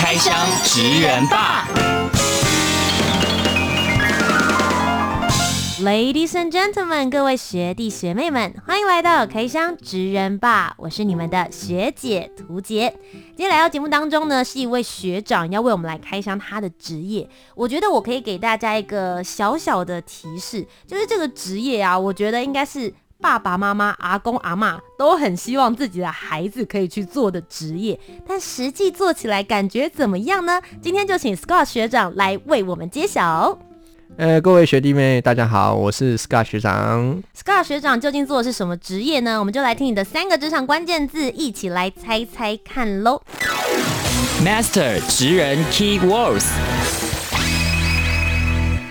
开箱职人吧，Ladies and gentlemen，各位学弟学妹们，欢迎来到开箱职人吧，我是你们的学姐屠洁。今天来到节目当中呢，是一位学长要为我们来开箱他的职业。我觉得我可以给大家一个小小的提示，就是这个职业啊，我觉得应该是。爸爸妈妈、阿公阿嬷都很希望自己的孩子可以去做的职业，但实际做起来感觉怎么样呢？今天就请 Scott 学长来为我们揭晓。呃，各位学弟妹，大家好，我是 Scott 学长。Scott 学长究竟做的是什么职业呢？我们就来听你的三个职场关键字，一起来猜猜看喽。Master 职人 Key Words。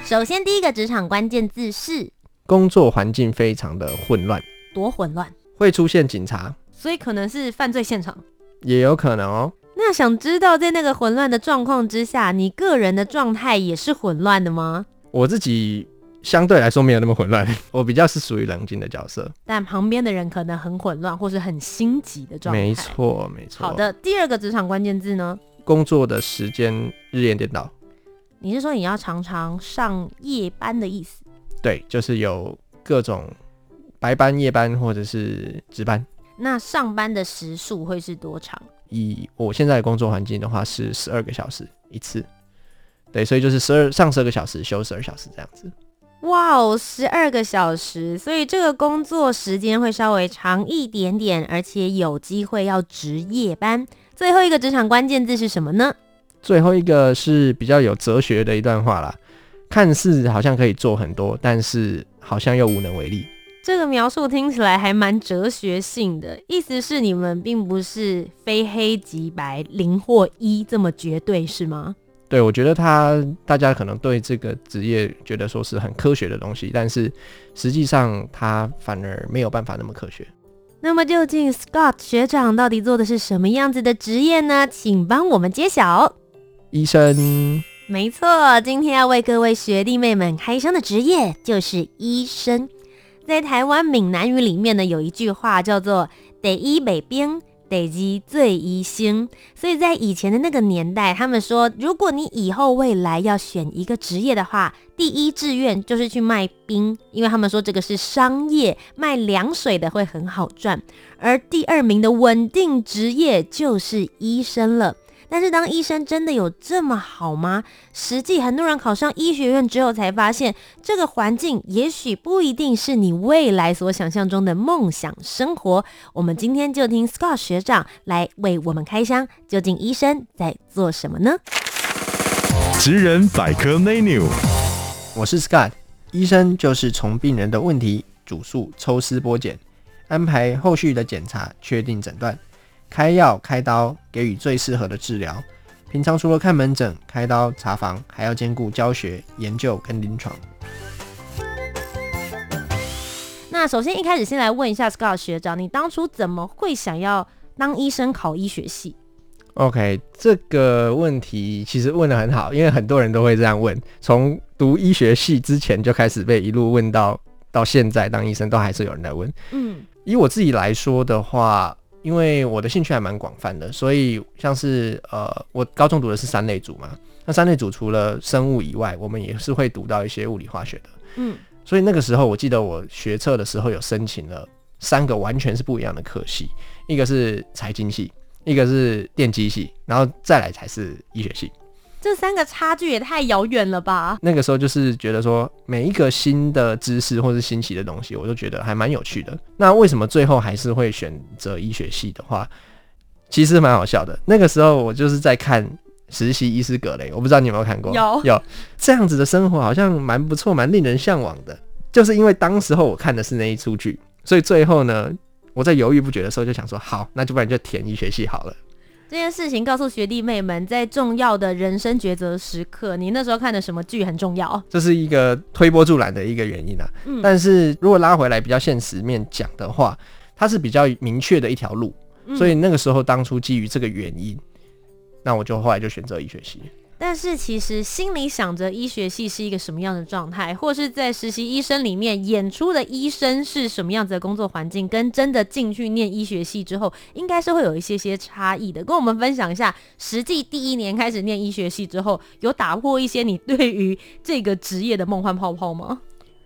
首先，第一个职场关键字是。工作环境非常的混乱，多混乱？会出现警察，所以可能是犯罪现场，也有可能哦。那想知道在那个混乱的状况之下，你个人的状态也是混乱的吗？我自己相对来说没有那么混乱，我比较是属于冷静的角色，但旁边的人可能很混乱或是很心急的状态。没错，没错。好的，第二个职场关键字呢？工作的时间日夜颠倒。你是说你要常常上夜班的意思？对，就是有各种白班、夜班或者是值班。那上班的时数会是多长？以我现在的工作环境的话，是十二个小时一次。对，所以就是十二上十二个小时，休十二小时这样子。哇哦，十二个小时，所以这个工作时间会稍微长一点点，而且有机会要值夜班。最后一个职场关键字是什么呢？最后一个是比较有哲学的一段话啦。看似好像可以做很多，但是好像又无能为力。这个描述听起来还蛮哲学性的，意思是你们并不是非黑即白、零或一这么绝对，是吗？对，我觉得他大家可能对这个职业觉得说是很科学的东西，但是实际上他反而没有办法那么科学。那么究竟 Scott 学长到底做的是什么样子的职业呢？请帮我们揭晓。医生。没错，今天要为各位学弟妹们开箱的职业就是医生。在台湾闽南语里面呢，有一句话叫做“得医美兵，得医最医星”。所以在以前的那个年代，他们说，如果你以后未来要选一个职业的话，第一志愿就是去卖冰，因为他们说这个是商业，卖凉水的会很好赚。而第二名的稳定职业就是医生了。但是当医生真的有这么好吗？实际很多人考上医学院之后才发现，这个环境也许不一定是你未来所想象中的梦想生活。我们今天就听 Scott 学长来为我们开箱，究竟医生在做什么呢？职人百科 menu，我是 Scott，医生就是从病人的问题主诉抽丝剥茧，安排后续的检查，确定诊断。开药、开刀，给予最适合的治疗。平常除了看门诊、开刀、查房，还要兼顾教学、研究跟临床。那首先一开始先来问一下 Scott 学长，你当初怎么会想要当医生、考医学系？OK，这个问题其实问的很好，因为很多人都会这样问，从读医学系之前就开始被一路问到到现在当医生，都还是有人来问。嗯，以我自己来说的话。因为我的兴趣还蛮广泛的，所以像是呃，我高中读的是三类组嘛。那三类组除了生物以外，我们也是会读到一些物理化学的。嗯，所以那个时候我记得我学测的时候有申请了三个完全是不一样的科系，一个是财经系，一个是电机系，然后再来才是医学系。这三个差距也太遥远了吧？那个时候就是觉得说，每一个新的知识或是新奇的东西，我都觉得还蛮有趣的。那为什么最后还是会选择医学系的话，其实蛮好笑的。那个时候我就是在看《实习医师格雷》，我不知道你有没有看过？有有这样子的生活，好像蛮不错，蛮令人向往的。就是因为当时候我看的是那一出剧，所以最后呢，我在犹豫不决的时候就想说，好，那就不然就填医学系好了。这件事情告诉学弟妹们，在重要的人生抉择时刻，你那时候看的什么剧很重要？这是一个推波助澜的一个原因啊。嗯，但是如果拉回来比较现实面讲的话，它是比较明确的一条路，所以那个时候当初基于这个原因，那我就后来就选择医学系。但是其实心里想着医学系是一个什么样的状态，或是在实习医生里面演出的医生是什么样子的工作环境，跟真的进去念医学系之后，应该是会有一些些差异的。跟我们分享一下，实际第一年开始念医学系之后，有打破一些你对于这个职业的梦幻泡泡吗？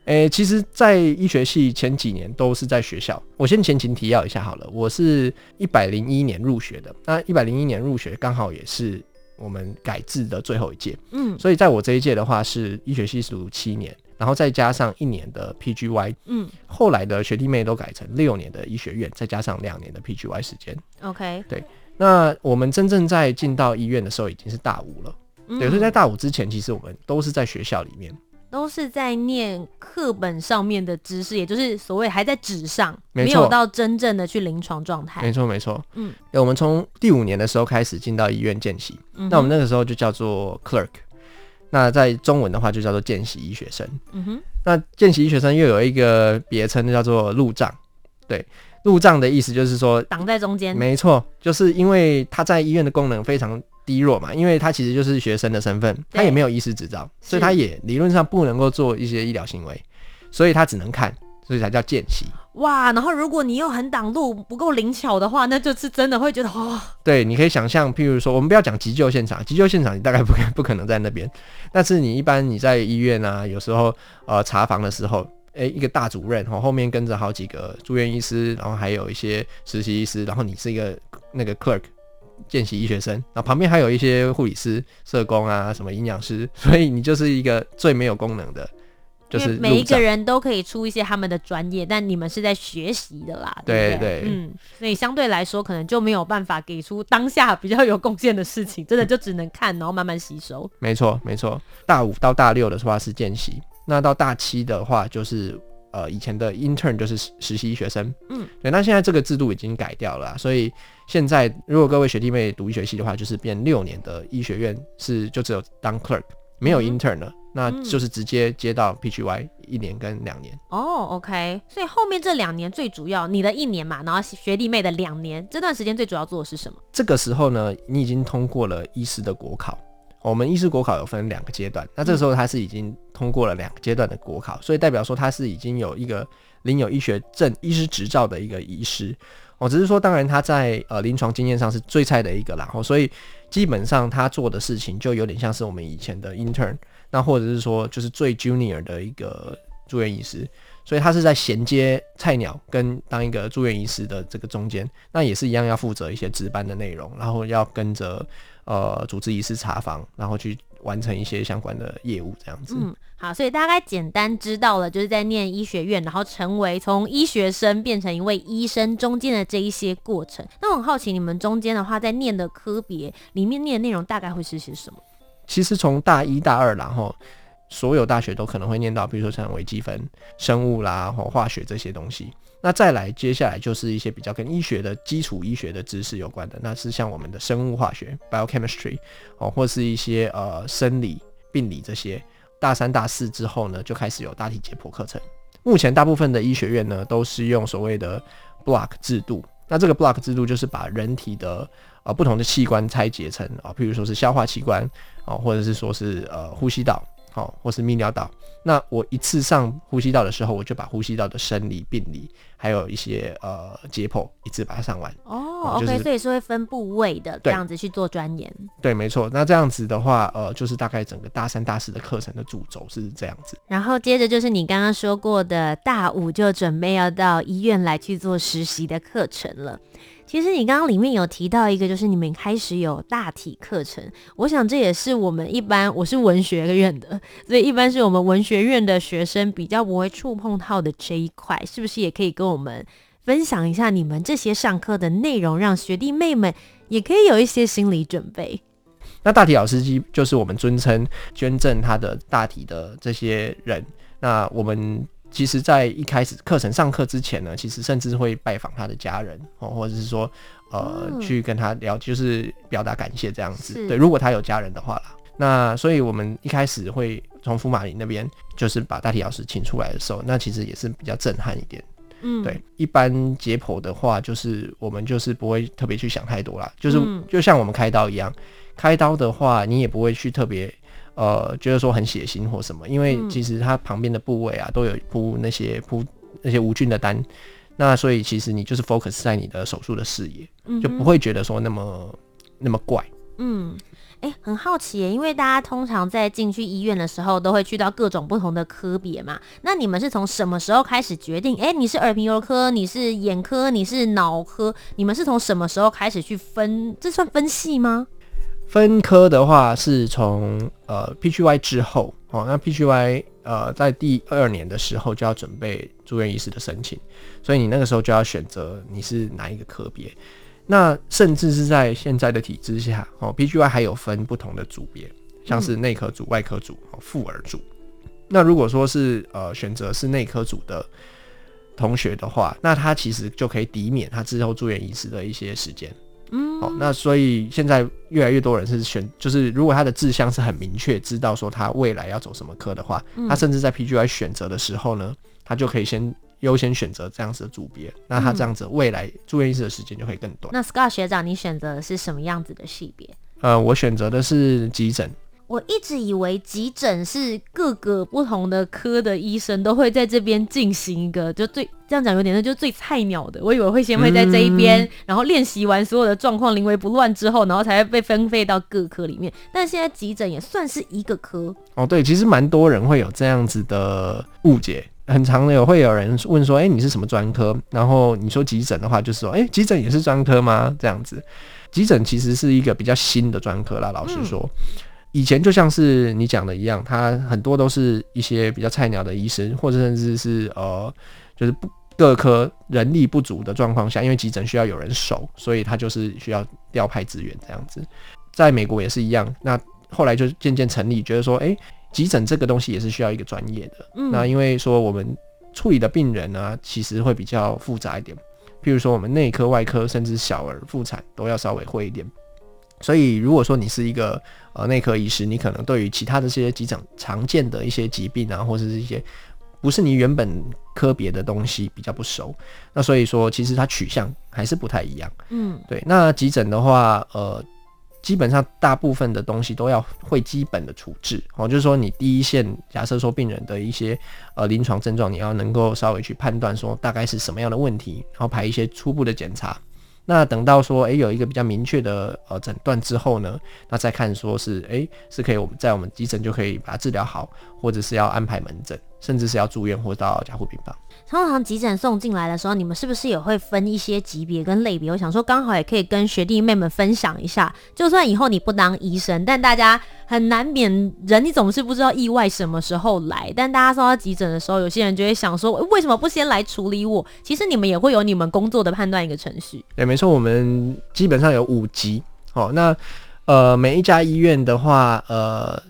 诶、其实，在医学系前几年都是在学校。我先前情提要一下好了，我是一百零一年入学的，那一百零一年入学刚好也是。我们改制的最后一届，嗯，所以在我这一届的话是医学系是读七年，然后再加上一年的 PGY，嗯，后来的学弟妹都改成六年的医学院，再加上两年的 PGY 时间，OK，对。那我们真正在进到医院的时候已经是大五了，嗯，对，所以在大五之前，其实我们都是在学校里面。都是在念课本上面的知识，也就是所谓还在纸上，没有到真正的去临床状态。没错，没错。嗯，我们从第五年的时候开始进到医院见习，嗯，那我们那个时候就叫做 clerk，那在中文的话就叫做见习医学生。嗯哼，那见习医学生又有一个别称叫做路障。对，路障的意思就是说挡在中间。没错，就是因为他在医院的功能非常低弱嘛，因为他其实就是学生的身份，他也没有医师执照，所以他也理论上不能够做一些医疗行为，所以他只能看，所以才叫见习。哇，然后如果你又很挡路，不够灵巧的话，那就是真的会觉得哦。对，你可以想象，譬如说，我们不要讲急救现场，急救现场你大概不可不可能在那边，但是你一般你在医院啊，有时候呃查房的时候，哎，一个大主任后后面跟着好几个住院医师，然后还有一些实习医师，然后你是一个那个 clerk。见习医学生，然后旁边还有一些护理师、社工啊，什么营养师，所以你就是一个最没有功能的，就是每一个人都可以出一些他们的专业，但你们是在学习的啦，对不对？对，嗯，所以相对来说，可能就没有办法给出当下比较有贡献的事情，真的就只能看，然后慢慢吸收。没错，没错。大五到大六的话是见习，那到大七的话就是。呃，以前的 intern 就是实习医学生，嗯，对，那现在这个制度已经改掉了，所以现在如果各位学弟妹读医学系的话，就是变六年的医学院是就只有当 clerk，没有 intern 了，嗯，那就是直接接到 PGY 一年跟两年。哦，OK，所以后面这两年最主要，你的一年嘛，然后学弟妹的两年，这段时间最主要做的是什么？这个时候呢，你已经通过了医师的国考。我们医师国考有分两个阶段，那这个时候他是已经通过了两个阶段的国考，所以代表说他是已经有一个领有医学证、医师执照的一个医师。我只是说，当然他在呃临床经验上是最菜的一个啦，然后所以基本上他做的事情就有点像是我们以前的 intern，那或者是说就是最 junior 的一个住院医师，所以他是在衔接菜鸟跟当一个住院医师的这个中间，那也是一样要负责一些值班的内容，然后要跟着。呃，主治医师查房，然后去完成一些相关的业务，这样子。嗯，好，所以大概简单知道了，就是在念医学院，然后成为从医学生变成一位医生中间的这一些过程。那我很好奇，你们中间的话，在念的科别里面念的内容大概会是些什么？其实从大一大二，然后所有大学都可能会念到，比如说像微积分、生物啦、或化学这些东西。那再来，接下来就是一些比较跟医学的基础医学的知识有关的，那是像我们的生物化学 （biochemistry） 哦，或是一些呃生理、病理这些。大三、大四之后呢，就开始有大体解剖课程。目前大部分的医学院呢，都是用所谓的 block 制度。那这个 block 制度就是把人体的呃不同的器官拆解成啊，譬如说是消化器官啊，或者是说是呃呼吸道。好，或是泌尿道。那我一次上呼吸道的时候，我就把呼吸道的生理、病理，还有一些呃解剖，一次把它上完。哦、就是，OK，所以是会分部位的，这样子去做钻研。对，没错。那这样子的话，呃，就是大概整个大三、大四的课程的主轴是这样子。然后接着就是你刚刚说过的，大五就准备要到医院来去做实习的课程了。其实你刚刚里面有提到一个，就是你们开始有大体课程，我想这也是我们一般，我是文学院的，所以一般是我们文学院的学生比较不会触碰到的这一块，是不是也可以跟我们分享一下你们这些上课的内容，让学弟妹们也可以有一些心理准备？那大体老师机就是我们尊称捐赠他的大体的这些人，那我们。其实，在一开始课程上课之前呢，其实甚至会拜访他的家人哦，或者是说，呃，嗯、去跟他聊，就是表达感谢这样子。对，如果他有家人的话啦，那所以我们一开始会从福马林那边，就是把大体老师请出来的时候，那其实也是比较震撼一点。嗯，对，一般解剖的话，就是我们就是不会特别去想太多啦，就是就像我们开刀一样，开刀的话，你也不会去特别。呃，觉得说很血腥或什么，因为其实它旁边的部位啊，都有铺那些铺那些无菌的单，那所以其实你就是 focus 在你的手术的视野，就不会觉得说那么那么怪。嗯，哎、很好奇耶，因为大家通常在进去医院的时候，都会去到各种不同的科别嘛。那你们是从什么时候开始决定？哎、你是耳鼻喉科，你是眼科，你是脑科，你们是从什么时候开始去分？这算分系吗？分科的话是从呃 PGY 之后哦，那 PGY 呃在第二年的时候就要准备住院医师的申请，所以你那个时候就要选择你是哪一个科别。那甚至是在现在的体制下哦，PGY 还有分不同的组别，像是内科组、外科组、妇儿组。那如果说是呃选择是内科组的同学的话，那他其实就可以抵免他之后住院医师的一些时间。嗯，好，那所以现在越来越多人是选，就是如果他的志向是很明确，知道说他未来要走什么科的话，嗯、他甚至在 PGY 选择的时候呢，他就可以先优先选择这样子的组别，那他这样子未来住院医师的时间就会更短。那 Scott 学长，你选择的是什么样子的系别？呃，我选择的是急诊。我一直以为急诊是各个不同的科的医生都会在这边进行一个，就最这样讲有点那就最菜鸟的。我以为会先会在这一边，嗯、然后练习完所有的状况临危不乱之后，然后才会被分配到各科里面。但现在急诊也算是一个科哦。对，其实蛮多人会有这样子的误解，很常的有会有人问说：“哎、欸，你是什么专科？”然后你说急诊的话，就是说：“哎、欸，急诊也是专科吗？”这样子，急诊其实是一个比较新的专科啦。老实说。嗯以前就像是你讲的一样，他很多都是一些比较菜鸟的医生，或者甚至是呃，就是不各科人力不足的状况下，因为急诊需要有人守，所以他就是需要调派资源这样子。在美国也是一样，那后来就渐渐成立，觉得说，哎、欸，急诊这个东西也是需要一个专业的。嗯、那因为说我们处理的病人呢，其实会比较复杂一点，譬如说我们内科、外科，甚至小儿妇产都要稍微会一点。所以，如果说你是一个呃内科医师，你可能对于其他的这些急诊常见的一些疾病啊，或者是一些不是你原本科别的东西比较不熟，那所以说其实它取向还是不太一样。嗯，对。那急诊的话，呃，基本上大部分的东西都要会基本的处置哦，就是说你第一线，假设说病人的一些呃临床症状，你要能够稍微去判断说大概是什么样的问题，然后排一些初步的检查。那等到说，诶、有一个比较明确的呃诊断之后呢，那再看说是，诶、是可以我们在我们急诊就可以把它治疗好，或者是要安排门诊，甚至是要住院或到加护病房。通常急诊送进来的时候，你们是不是也会分一些级别跟类别？我想说，刚好也可以跟学弟妹们分享一下。就算以后你不当医生，但大家很难免人，你总是不知道意外什么时候来。但大家送到急诊的时候，有些人就会想说，为什么不先来处理我？其实你们也会有你们工作的判断一个程序。对，没错，我们基本上有五级。哦，那呃，每一家医院的话，呃，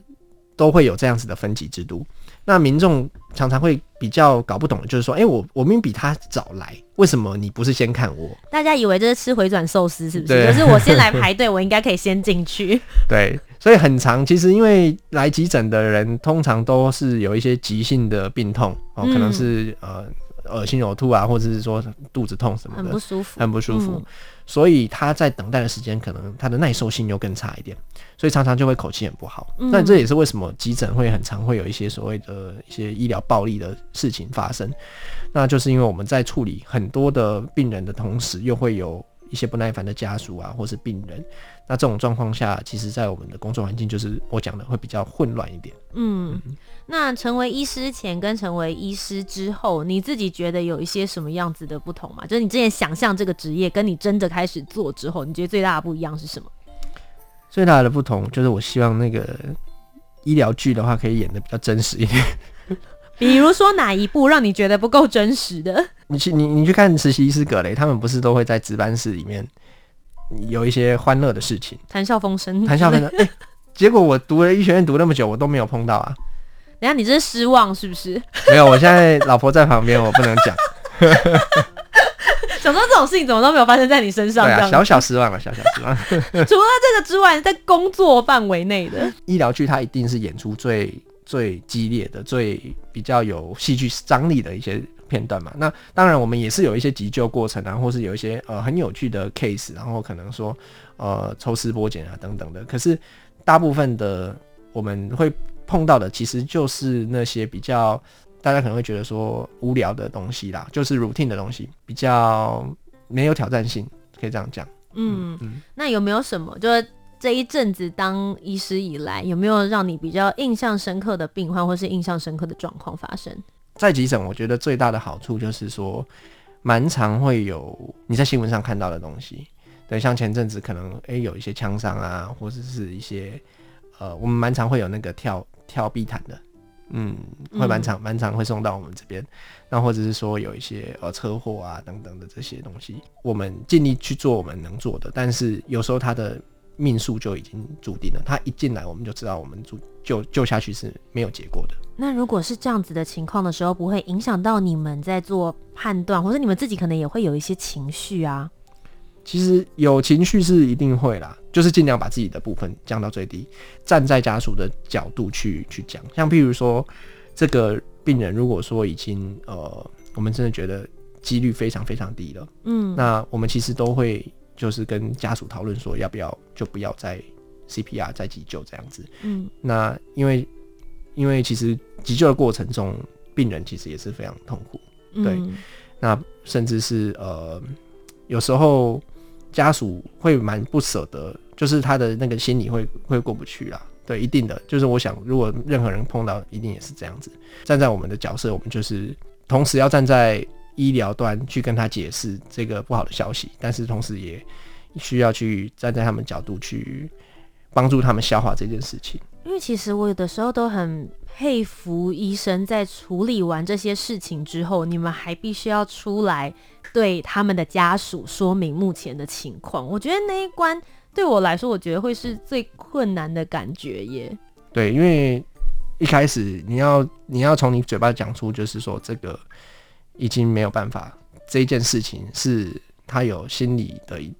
都会有这样子的分级制度。那民众常常会比较搞不懂，就是说，哎、欸，我我明明比他早来，为什么你不是先看我？大家以为这是吃回转寿司是不是？可是我先来排队，我应该可以先进去。对，所以很长。其实因为来急诊的人通常都是有一些急性的病痛哦，可能是、嗯、呃恶心呕吐啊，或者是说肚子痛什么的，很不舒服，很不舒服。嗯所以他在等待的时间，可能他的耐受性又更差一点，所以常常就会口气很不好。那、嗯、这也是为什么急诊会很常会有一些所谓的一些医疗暴力的事情发生。那就是因为我们在处理很多的病人的同时，又会有一些不耐烦的家属啊，或是病人。那这种状况下，其实在我们的工作环境，就是我讲的会比较混乱一点。嗯。嗯那成为医师前跟成为医师之后，你自己觉得有一些什么样子的不同吗？就是你之前想象这个职业，跟你真的开始做之后，你觉得最大的不一样是什么？最大的不同就是我希望那个医疗剧的话，可以演的比较真实一点。比如说哪一部让你觉得不够真实的？你去你你去看实习医师葛雷，他们不是都会在值班室里面有一些欢乐的事情，谈笑风生，谈笑风生。哎、欸，结果我读了医学院读那么久，我都没有碰到啊。等下你这是失望是不是？没有，我现在老婆在旁边，我不能讲。想说这种事情怎么都没有发生在你身上？对啊，小小失望了，小小失望。除了这个之外，在工作范围内的医疗剧，它一定是演出最最激烈的、最比较有戏剧张力的一些片段嘛。那当然，我们也是有一些急救过程啊，或是有一些呃很有趣的 case，然后可能说呃抽丝剥茧啊等等的。可是大部分的我们会碰到的，其实就是那些比较。大家可能会觉得说无聊的东西啦，就是 routine 的东西，比较没有挑战性，可以这样讲。嗯嗯，那有没有什么，就是这一阵子当医师以来，有没有让你比较印象深刻的病患，或是印象深刻的状况发生？在急诊，我觉得最大的好处就是说，蛮常会有你在新闻上看到的东西。对，像前阵子可能诶、有一些枪伤啊，或者是一些呃，我们蛮常会有那个跳跳壁毯的。嗯，会蛮常蛮常会送到我们这边，那、或者是说有一些呃车祸啊等等的这些东西，我们尽力去做我们能做的，但是有时候他的命数就已经注定了，他一进来我们就知道我们救救救下去是没有结果的。那如果是这样子的情况的时候，不会影响到你们在做判断，或者你们自己可能也会有一些情绪啊？其实有情绪是一定会啦，就是尽量把自己的部分降到最低，站在家属的角度去去讲。像譬如说，这个病人如果说已经呃，我们真的觉得几率非常非常低了，嗯，那我们其实都会就是跟家属讨论说，要不要就不要再 CPR 再急救这样子，嗯，那因为因为其实急救的过程中，病人其实也是非常痛苦，对，嗯、那甚至是呃，有时候。家属会蛮不舍得，就是他的那个心里会会过不去啦。对，一定的，就是我想，如果任何人碰到，一定也是这样子。站在我们的角色，我们就是同时要站在医疗端去跟他解释这个不好的消息，但是同时也需要去站在他们角度去帮助他们消化这件事情。因为其实我有的时候都很佩服医生，在处理完这些事情之后，你们还必须要出来。对他们的家属说明目前的情况，我觉得那一关对我来说，我觉得会是最困难的感觉耶。对，因为一开始你要你要从你嘴巴讲出，就是说这个已经没有办法，这件事情是他有心理的一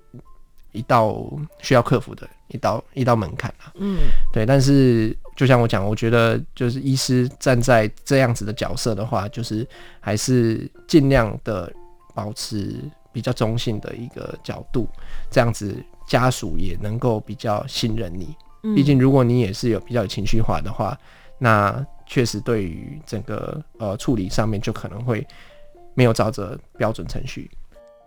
一道需要克服的一道一道门槛啊。嗯，对。但是就像我讲，我觉得就是医师站在这样子的角色的话，就是还是尽量的。保持比较中性的一个角度，这样子家属也能够比较信任你。毕竟，如果你也是有比较有情绪化的话，那确实对于整个呃处理上面就可能会没有照着标准程序。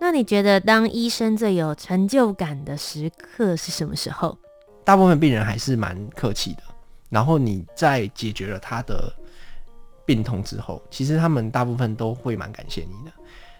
那你觉得当医生最有成就感的时刻是什么时候？大部分病人还是蛮客气的，然后你在解决了他的病痛之后，其实他们大部分都会蛮感谢你的。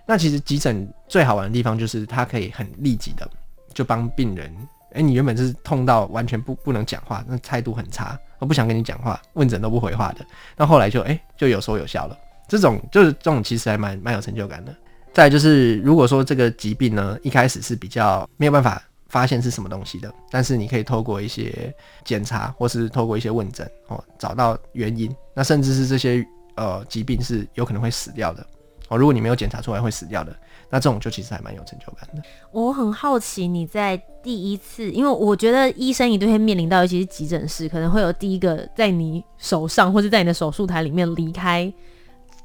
那其实急诊最好玩的地方就是他可以很立即的就帮病人，哎、欸，你原本是痛到完全不不能讲话，那态度很差，我不想跟你讲话，问诊都不回话的，那后来就哎、欸、就有说有笑了，这种就是这种其实还蛮蛮有成就感的。再就是如果说这个疾病呢一开始是比较没有办法发现是什么东西的，但是你可以透过一些检查或是透过一些问诊哦找到原因，那甚至是这些呃疾病是有可能会死掉的。哦，如果你没有检查出来会死掉的，那这种就其实还蛮有成就感的。我很好奇你在第一次，因为我觉得医生一定会面临到，尤其是急诊室，可能会有第一个在你手上或者在你的手术台里面离开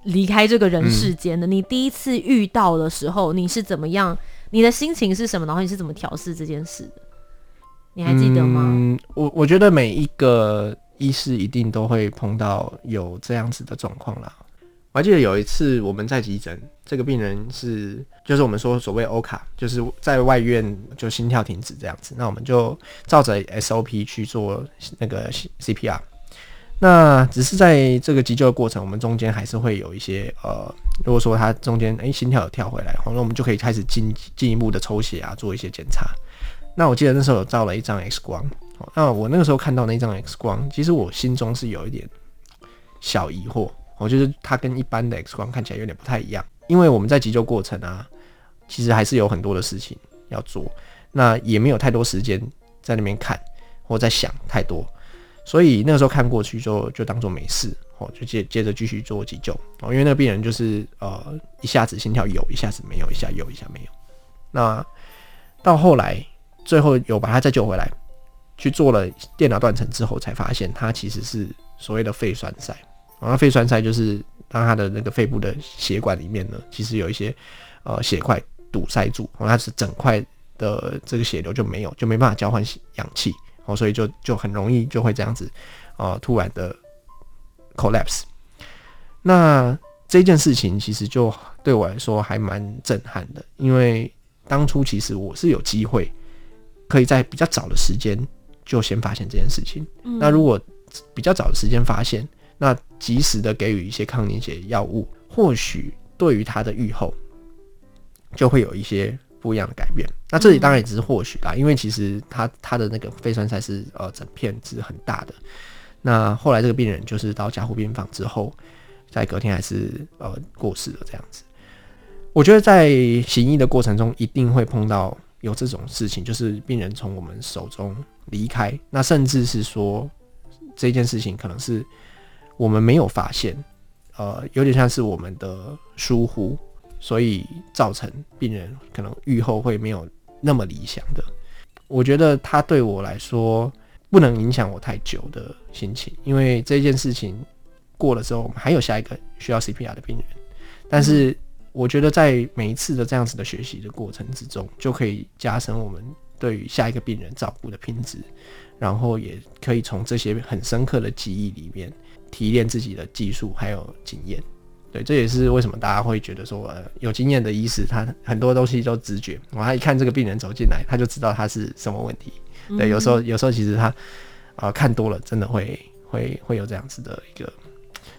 离开这个人世间的。嗯。你第一次遇到的时候，你是怎么样？你的心情是什么？然后你是怎么调试这件事的？你还记得吗？嗯，我我觉得每一个医师一定都会碰到有这样子的状况啦。我还记得有一次我们在急诊，这个病人是就是我们说所谓欧卡，就是在外院就心跳停止这样子，那我们就照着 SOP 去做那个 CPR。那只是在这个急救的过程，我们中间还是会有一些呃，如果说他中间诶、心跳有跳回来，那我们就可以开始进进一步的抽血啊，做一些检查。那我记得那时候有照了一张 X 光，那我那个时候看到那张 X 光，其实我心中是有一点小疑惑。我觉得它跟一般的 X 光看起来有点不太一样，因为我们在急救过程啊，其实还是有很多的事情要做，那也没有太多时间在那边看或在想太多，所以那个时候看过去就就当做没事，哦，就接接着继续做急救哦，因为那个病人就是呃一下子心跳有，一下子没有，一下有，一下没有。那到后来最后有把他再救回来，去做了电脑断层之后，才发现他其实是所谓的肺栓塞。然后肺栓塞就是当他的那个肺部的血管里面呢，其实有一些呃血块堵塞住，然后他是整块的这个血流就没有，就没办法交换氧气，哦，所以就就很容易就会这样子，呃，突然的 collapse。那这件事情其实就对我来说还蛮震撼的，因为当初其实我是有机会可以在比较早的时间就先发现这件事情。嗯。那如果比较早的时间发现，那及时的给予一些抗凝血药物，或许对于他的预后就会有一些不一样的改变。那这里当然也只是或许啦，因为其实他他的那个肺栓塞是呃整片是很大的。那后来这个病人就是到加护病房之后，在隔天还是呃过世了这样子。我觉得在行医的过程中，一定会碰到有这种事情，就是病人从我们手中离开，那甚至是说这件事情可能是。我们没有发现，呃，有点像是我们的疏忽，所以造成病人可能预后会没有那么理想的。我觉得它对我来说不能影响我太久的心情，因为这件事情过了之后，我们还有下一个需要 CPR 的病人。但是我觉得在每一次的这样子的学习的过程之中，就可以加深我们对于下一个病人照顾的品质，然后也可以从这些很深刻的记忆里面。提炼自己的技术还有经验，对，这也是为什么大家会觉得说，呃，有经验的医师他很多东西都直觉，我他一看这个病人走进来，他就知道他是什么问题。对，有时候有时候其实他啊、呃、看多了，真的会会会有这样子的一个。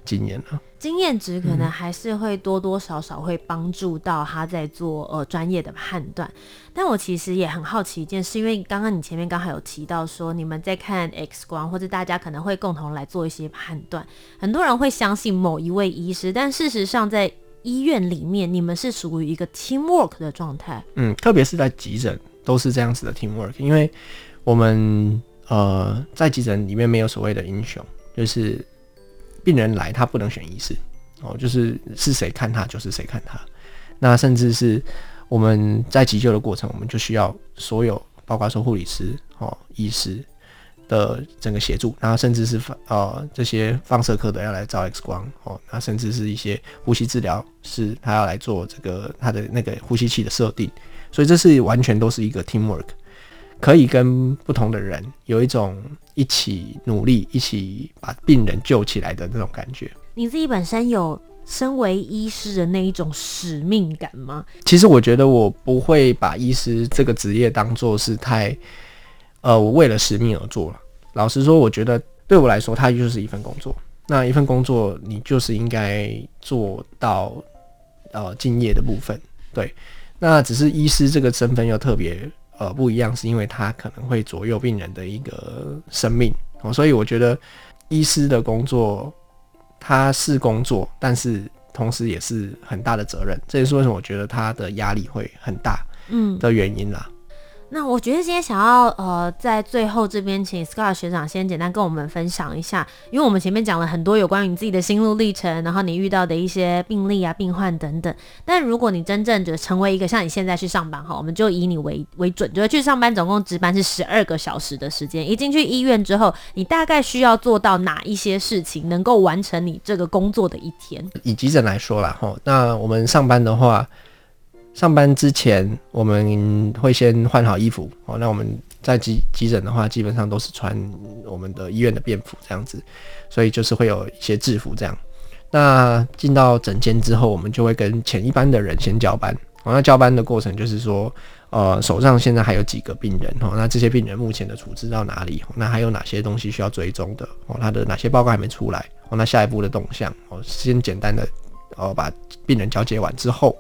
经验了，经验值可能还是会多多少少会帮助到他在做呃专业的判断。但我其实也很好奇一件事，因为刚刚你前面刚好有提到说你们在看 X 光，或者大家可能会共同来做一些判断。很多人会相信某一位医师，但事实上在医院里面，你们是属于一个 teamwork 的状态。嗯，特别是在急诊都是这样子的 teamwork，因为我们呃在急诊里面没有所谓的英雄，就是。病人来，他不能选医师哦，就是是谁看他就是谁看他。那甚至是我们在急救的过程，我们就需要所有，包括说护理师哦、医师的整个协助，然后甚至是呃这些放射科的要来照 X 光哦，那甚至是一些呼吸治疗师他要来做这个他的那个呼吸器的设定，所以这是完全都是一个 teamwork。可以跟不同的人有一种一起努力、一起把病人救起来的那种感觉。你自己本身有身为医师的那一种使命感吗？其实我觉得我不会把医师这个职业当做是太，呃，我为了使命而做了。老实说，我觉得对我来说，它就是一份工作。那一份工作，你就是应该做到呃敬业的部分。对，那只是医师这个身份又特别。呃，不一样是因为他可能会左右病人的一个生命哦，所以我觉得医师的工作他是工作，但是同时也是很大的责任，这也是为什么我觉得他的压力会很大，嗯的原因啦。那我觉得今天想要呃，在最后这边请 Scott 学长先简单跟我们分享一下，因为我们前面讲了很多有关于你自己的心路历程，然后你遇到的一些病例啊、病患等等。但如果你真正就成为一个像你现在去上班哈，我们就以你为为准，就是去上班总共值班是十二个小时的时间。一进去医院之后，你大概需要做到哪一些事情，能够完成你这个工作的一天？以急诊来说啦，哈，那我们上班的话。上班之前，我们会先换好衣服哦。那我们在急急诊的话，基本上都是穿我们的医院的便服这样子，所以就是会有一些制服这样。那进到诊间之后，我们就会跟前一班的人先交班。哦，那交班的过程就是说，呃，手上现在还有几个病人哦。那这些病人目前的处置到哪里？那还有哪些东西需要追踪的？哦，他的哪些报告还没出来？哦，那下一步的动向哦，先简单的哦，把病人交接完之后。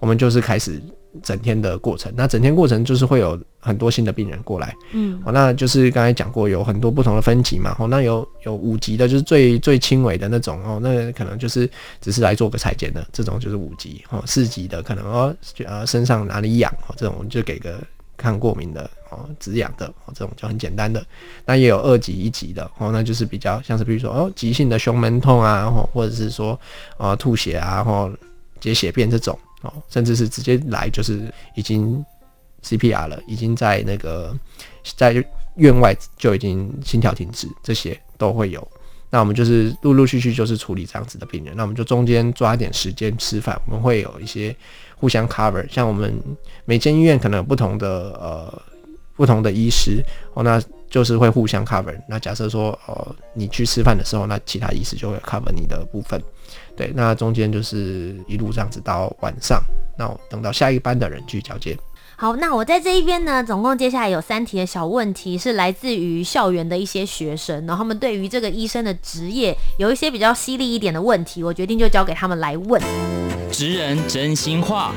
我们就是开始整天的过程，那整天过程就是会有很多新的病人过来，嗯，哦，那就是刚才讲过有很多不同的分级嘛，哦，那有有五级的，就是最最轻微的那种，哦，那可能就是只是来做个裁剪的，这种就是五级，哦，四级的可能哦，呃，身上哪里痒，哦，这种就给个抗过敏的，哦，止痒的哦，这种就很简单的。那也有二级、一级的哦，那就是比较像是比如说哦，急性的胸闷痛啊，或者是说呃吐血啊，或结血便这种哦，甚至是直接来就是已经 CPR 了，已经在那个在院外就已经心跳停止，这些都会有。那我们就是陆陆续续就是处理这样子的病人，那我们就中间抓点时间吃饭，我们会有一些互相 cover，像我们每间医院可能有不同的呃不同的医师哦，那就是会互相 cover。那假设说呃你去吃饭的时候，那其他医师就会 cover 你的部分，对，那中间就是一路这样子到晚上，那我等到下一班的人去交接。好，那我在这一边呢，总共接下来有三题的小问题，是来自于校园的一些学生，然后他们对于这个医生的职业有一些比较犀利一点的问题，我决定就交给他们来问。职人真心话，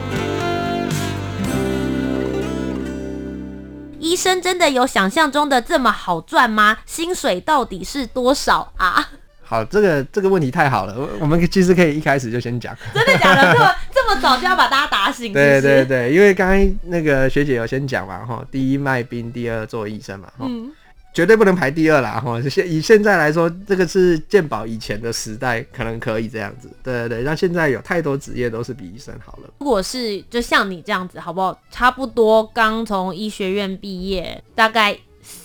医生真的有想象中的这么好赚吗？薪水到底是多少啊？好，这个这个问题太好了，我我们其实可以一开始就先讲。真的假的？这么这么早就要把大家打醒？对对对，因为刚刚那个学姐有先讲嘛，哈，第一卖冰，第二做医生嘛，哈、嗯，绝对不能排第二啦，哈。现以现在来说，这个是鉴宝以前的时代，可能可以这样子。对对对，那现在有太多职业都是比医生好了。如果是就像你这样子，好不好？差不多刚从医学院毕业，大概。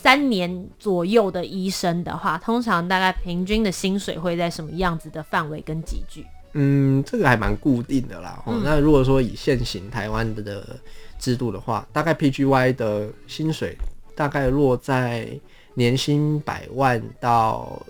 三年左右的医生的话，通常大概平均的薪水会在什么样子的范围跟级距？嗯，这个还蛮固定的啦。嗯、那如果说以现行台湾的制度的话，大概 PGY 的薪水大概落在年薪百万到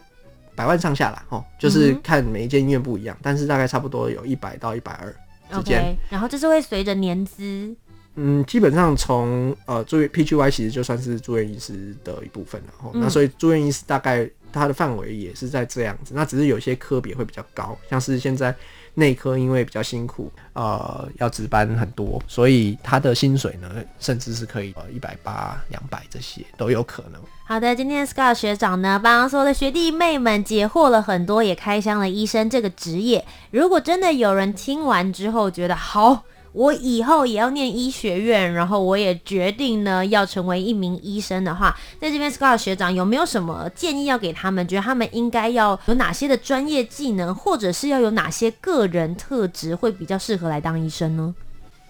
百万上下啦。哦，就是看每一间医院不一样，但是大概差不多有一百到一百二之间。Okay, 然后这是会随着年资。嗯，基本上从呃住院 PGY 其实就算是住院医师的一部分了，嗯、那所以住院医师大概它的范围也是在这样子，那只是有些科别会比较高，像是现在内科因为比较辛苦，呃要值班很多，所以他的薪水呢甚至是可以呃一百八、两百这些都有可能。好的，今天 Scott 学长呢帮所有的学弟妹们解惑了很多，也开箱了医生这个职业。如果真的有人听完之后觉得好。我以后也要念医学院，然后我也决定呢要成为一名医生的话，在这边 Scott 学长有没有什么建议要给他们？觉得他们应该要有哪些的专业技能，或者是要有哪些个人特质会比较适合来当医生呢？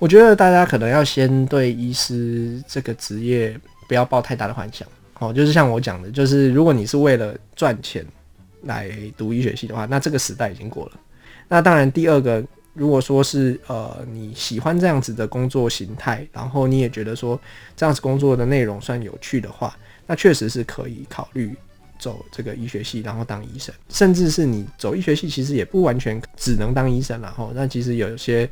我觉得大家可能要先对医师这个职业不要抱太大的幻想。哦，就是像我讲的，就是如果你是为了赚钱来读医学系的话，那这个时代已经过了。那当然，第二个。如果说是呃你喜欢这样子的工作形态，然后你也觉得说这样子工作的内容算有趣的话，那确实是可以考虑走这个医学系，然后当医生。甚至是你走医学系，其实也不完全只能当医生，然后那其实有些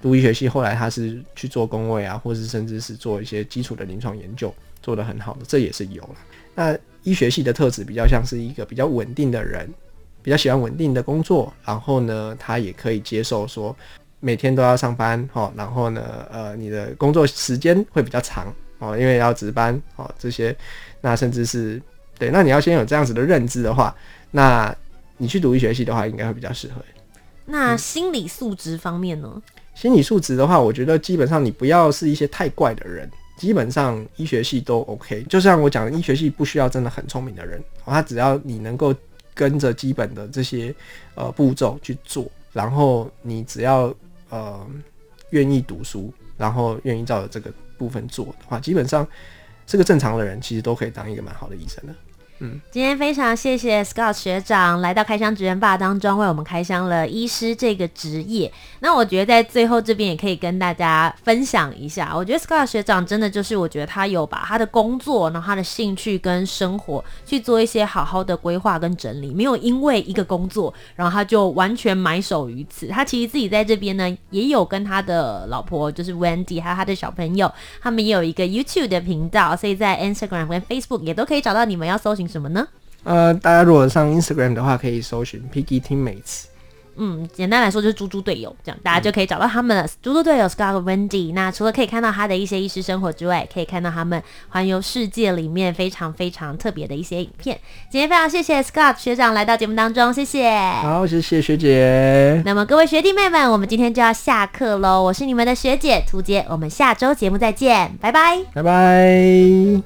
读医学系后来他是去做工位啊，或是甚至是做一些基础的临床研究，做得很好的，这也是有了。那医学系的特质比较像是一个比较稳定的人。比较喜欢稳定的工作，然后呢，他也可以接受说每天都要上班，哈，然后呢，呃，你的工作时间会比较长，哦，因为要值班，哦，这些，那甚至是对，那你要先有这样子的认知的话，那你去读医学系的话，应该会比较适合。那心理素质方面呢？心理素质的话，我觉得基本上你不要是一些太怪的人，基本上医学系都 OK。就像我讲的，医学系不需要真的很聪明的人，哦，他只要你能够。跟着基本的这些呃步骤去做，然后你只要呃愿意读书，然后愿意照着这个部分做的话，基本上是个正常的人，其实都可以当一个蛮好的医生的。嗯，今天非常谢谢 Scott 学长来到开箱职人吧当中，为我们开箱了医师这个职业。那我觉得在最后这边也可以跟大家分享一下，我觉得 Scott 学长真的就是，我觉得他有把他的工作，然后他的兴趣跟生活去做一些好好的规划跟整理，没有因为一个工作，然后他就完全埋首于此。他其实自己在这边呢，也有跟他的老婆就是 Wendy，还有他的小朋友，他们也有一个 YouTube 的频道，所以在 Instagram 跟 Facebook 也都可以找到你们要搜寻什么呢？呃，大家如果上 Instagram 的话，可以搜寻 Piggy Teammates，嗯，简单来说就是猪猪队友，这样大家就可以找到他们了。猪猪队友 Scott 和 Wendy。那除了可以看到他的一些医师生活之外，可以看到他们环游世界里面非常非常特别的一些影片。今天非常谢谢 Scott 学长来到节目当中，谢谢。好，谢谢学姐。那么各位学弟妹们，我们今天就要下课喽。我是你们的学姐涂杰，我们下周节目再见，拜拜，拜拜。